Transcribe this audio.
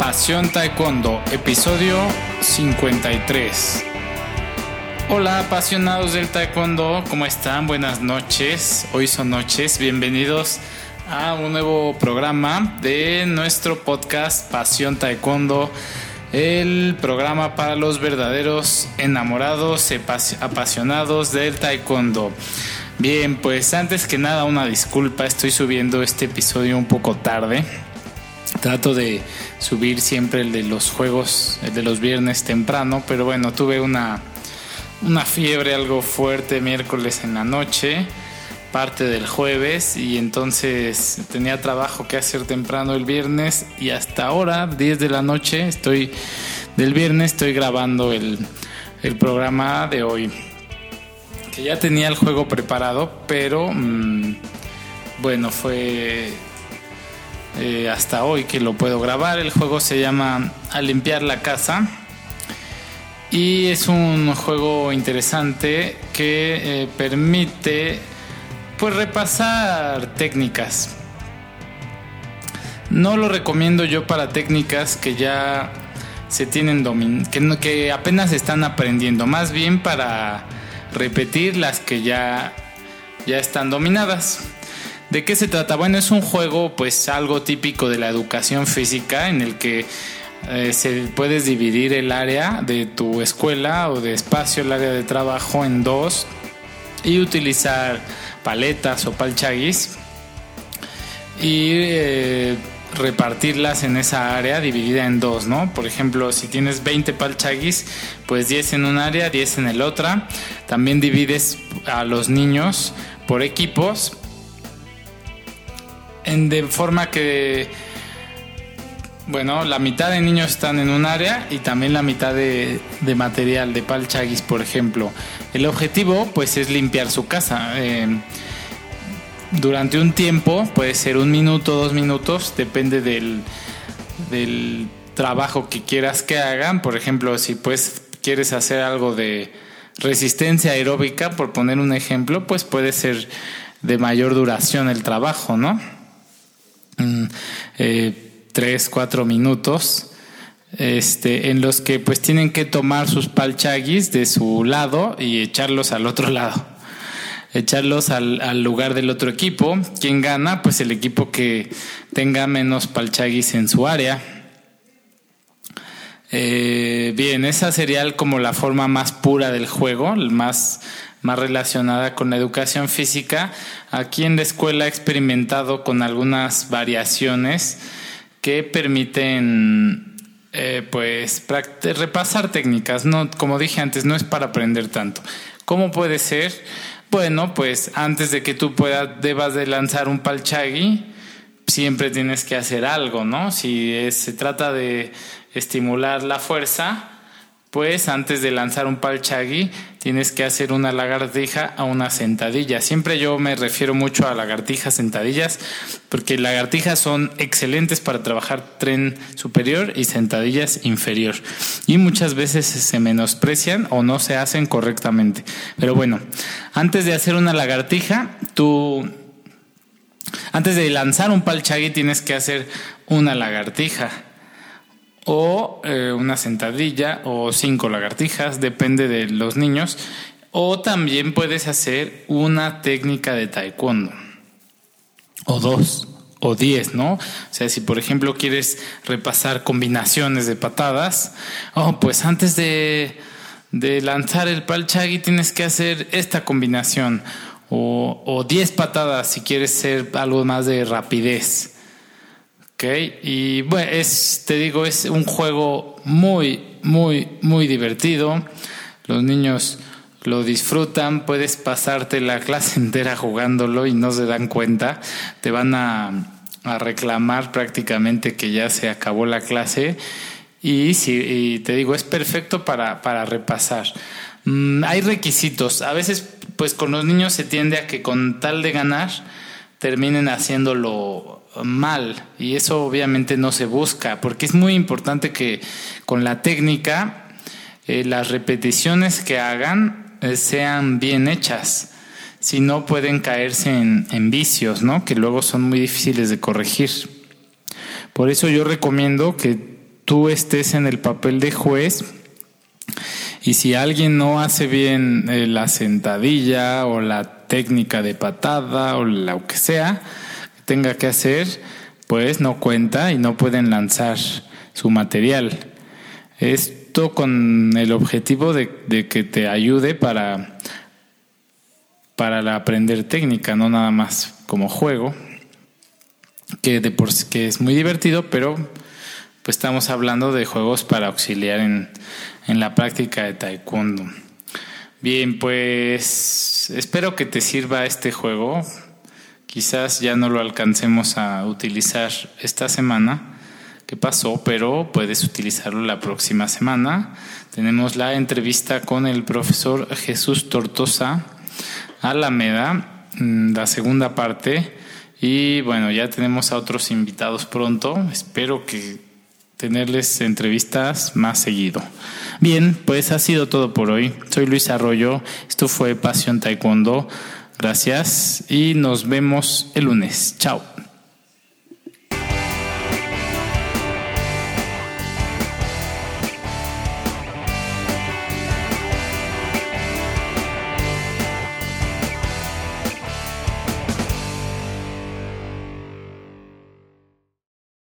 Pasión Taekwondo, episodio 53. Hola apasionados del Taekwondo, ¿cómo están? Buenas noches, hoy son noches, bienvenidos a un nuevo programa de nuestro podcast Pasión Taekwondo, el programa para los verdaderos enamorados, apasionados del Taekwondo. Bien, pues antes que nada una disculpa, estoy subiendo este episodio un poco tarde. Trato de subir siempre el de los juegos, el de los viernes temprano, pero bueno, tuve una, una fiebre algo fuerte miércoles en la noche, parte del jueves, y entonces tenía trabajo que hacer temprano el viernes y hasta ahora, 10 de la noche, estoy del viernes, estoy grabando el, el programa de hoy que ya tenía el juego preparado, pero mm, bueno, fue eh, hasta hoy que lo puedo grabar. El juego se llama A limpiar la casa y es un juego interesante que eh, permite pues repasar técnicas. No lo recomiendo yo para técnicas que ya se tienen domin que, que apenas están aprendiendo, más bien para repetir las que ya, ya están dominadas. ¿De qué se trata? Bueno, es un juego pues algo típico de la educación física en el que eh, se puedes dividir el área de tu escuela o de espacio, el área de trabajo en dos y utilizar paletas o palchaguis y eh, repartirlas en esa área dividida en dos, ¿no? Por ejemplo, si tienes 20 palchaguis, pues 10 en un área, 10 en el otra. También divides a los niños por equipos de forma que bueno, la mitad de niños están en un área y también la mitad de, material de palchaguis, por ejemplo. El objetivo, pues, es limpiar su casa. Eh, durante un tiempo, puede ser un minuto, dos minutos, depende del, del trabajo que quieras que hagan. Por ejemplo, si pues quieres hacer algo de resistencia aeróbica, por poner un ejemplo, pues puede ser de mayor duración el trabajo, ¿no? Mm, eh, tres, cuatro minutos. Este, en los que pues tienen que tomar sus palchaguis de su lado y echarlos al otro lado echarlos al, lugar del otro equipo. ¿Quién gana? Pues el equipo que tenga menos palchaguis en su área. Eh, bien, esa sería como la forma más pura del juego, más, más relacionada con la educación física. Aquí en la escuela he experimentado con algunas variaciones que permiten eh, pues repasar técnicas. No, como dije antes, no es para aprender tanto. ¿Cómo puede ser? Bueno, pues antes de que tú puedas, debas de lanzar un palchagui, siempre tienes que hacer algo, ¿no? Si se trata de estimular la fuerza, pues antes de lanzar un palchagui tienes que hacer una lagartija a una sentadilla. Siempre yo me refiero mucho a lagartijas, sentadillas, porque lagartijas son excelentes para trabajar tren superior y sentadillas inferior. Y muchas veces se menosprecian o no se hacen correctamente. Pero bueno, antes de hacer una lagartija, tú... Antes de lanzar un palchagui tienes que hacer una lagartija o eh, una sentadilla o cinco lagartijas, depende de los niños. O también puedes hacer una técnica de taekwondo. O dos, o diez, ¿no? O sea, si por ejemplo quieres repasar combinaciones de patadas, oh, pues antes de, de lanzar el palchagui tienes que hacer esta combinación. O, o diez patadas si quieres ser algo más de rapidez. Y bueno, es, te digo, es un juego muy, muy, muy divertido. Los niños lo disfrutan, puedes pasarte la clase entera jugándolo y no se dan cuenta. Te van a, reclamar prácticamente que ya se acabó la clase. Y, si, te digo, es perfecto para, para repasar. Mm, hay requisitos. A veces, pues con los niños se tiende a que con tal de ganar, terminen haciéndolo mal. Y eso obviamente no se busca porque es muy importante que con la técnica eh, las repeticiones que hagan eh, sean bien hechas. Si no pueden caerse en, en vicios no que luego son muy difíciles de corregir. Por eso yo recomiendo que tú estés en el papel de juez y si alguien no hace bien eh, la sentadilla o la técnica de patada o lo que sea tenga que hacer, pues no cuenta y no pueden lanzar su material. Esto con el objetivo de, que te ayude para, para aprender técnica, no nada más como juego, que, de por, que es muy divertido, pero estamos hablando de juegos para auxiliar en, en la práctica de taekwondo. Bien, pues espero que te sirva este juego. Quizás ya no lo alcancemos a utilizar esta semana que pasó, pero puedes utilizarlo la próxima semana. Tenemos la entrevista con el profesor Jesús Tortosa Alameda, mm, la segunda parte. Y bueno, ya tenemos a otros invitados pronto. Espero que tenerles entrevistas más seguido. Bien, pues ha sido todo por hoy. Soy Luis Arroyo, esto fue Pasión Taekwondo. Gracias y nos vemos el lunes. Chao.